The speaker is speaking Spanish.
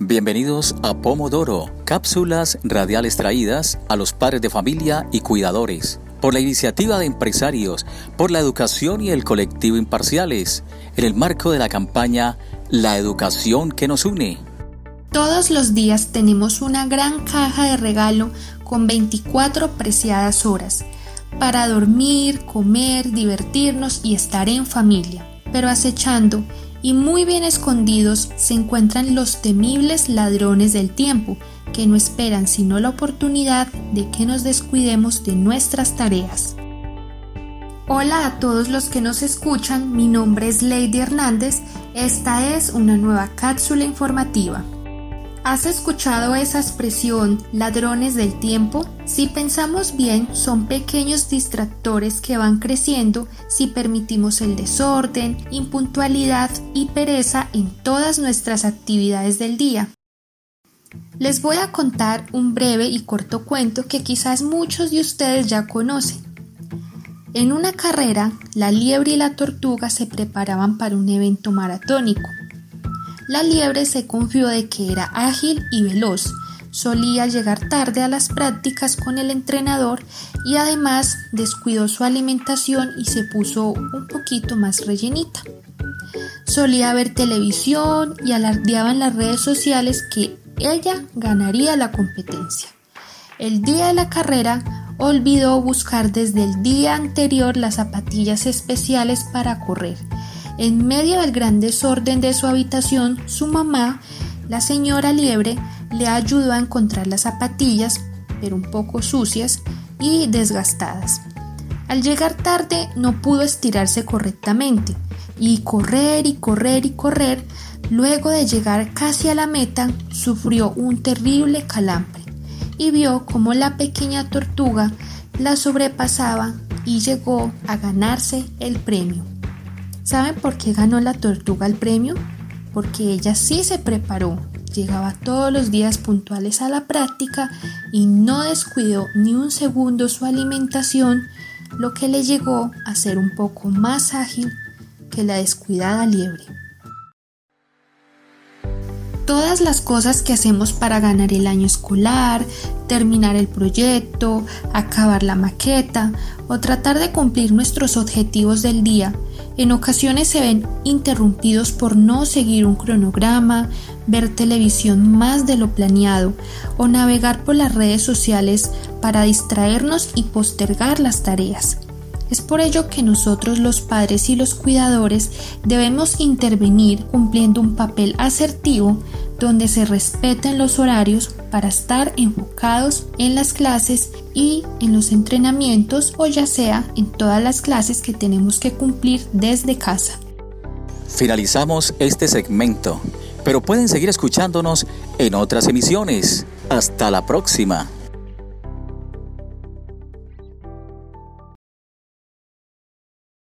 Bienvenidos a Pomodoro, cápsulas radiales traídas a los padres de familia y cuidadores, por la iniciativa de empresarios, por la educación y el colectivo imparciales, en el marco de la campaña La educación que nos une. Todos los días tenemos una gran caja de regalo con 24 preciadas horas para dormir, comer, divertirnos y estar en familia. Pero acechando y muy bien escondidos se encuentran los temibles ladrones del tiempo, que no esperan sino la oportunidad de que nos descuidemos de nuestras tareas. Hola a todos los que nos escuchan, mi nombre es Lady Hernández, esta es una nueva cápsula informativa. ¿Has escuchado esa expresión ladrones del tiempo? Si pensamos bien, son pequeños distractores que van creciendo si permitimos el desorden, impuntualidad y pereza en todas nuestras actividades del día. Les voy a contar un breve y corto cuento que quizás muchos de ustedes ya conocen. En una carrera, la liebre y la tortuga se preparaban para un evento maratónico. La liebre se confió de que era ágil y veloz, solía llegar tarde a las prácticas con el entrenador y además descuidó su alimentación y se puso un poquito más rellenita. Solía ver televisión y alardeaba en las redes sociales que ella ganaría la competencia. El día de la carrera olvidó buscar desde el día anterior las zapatillas especiales para correr en medio del gran desorden de su habitación, su mamá, la señora Liebre, le ayudó a encontrar las zapatillas, pero un poco sucias y desgastadas. Al llegar tarde no pudo estirarse correctamente y correr y correr y correr, luego de llegar casi a la meta, sufrió un terrible calambre y vio cómo la pequeña tortuga la sobrepasaba y llegó a ganarse el premio. ¿Saben por qué ganó la tortuga el premio? Porque ella sí se preparó, llegaba todos los días puntuales a la práctica y no descuidó ni un segundo su alimentación, lo que le llegó a ser un poco más ágil que la descuidada liebre. Todas las cosas que hacemos para ganar el año escolar, terminar el proyecto, acabar la maqueta o tratar de cumplir nuestros objetivos del día en ocasiones se ven interrumpidos por no seguir un cronograma, ver televisión más de lo planeado o navegar por las redes sociales para distraernos y postergar las tareas. Es por ello que nosotros los padres y los cuidadores debemos intervenir cumpliendo un papel asertivo donde se respeten los horarios para estar enfocados en las clases y en los entrenamientos o ya sea en todas las clases que tenemos que cumplir desde casa. Finalizamos este segmento, pero pueden seguir escuchándonos en otras emisiones. Hasta la próxima.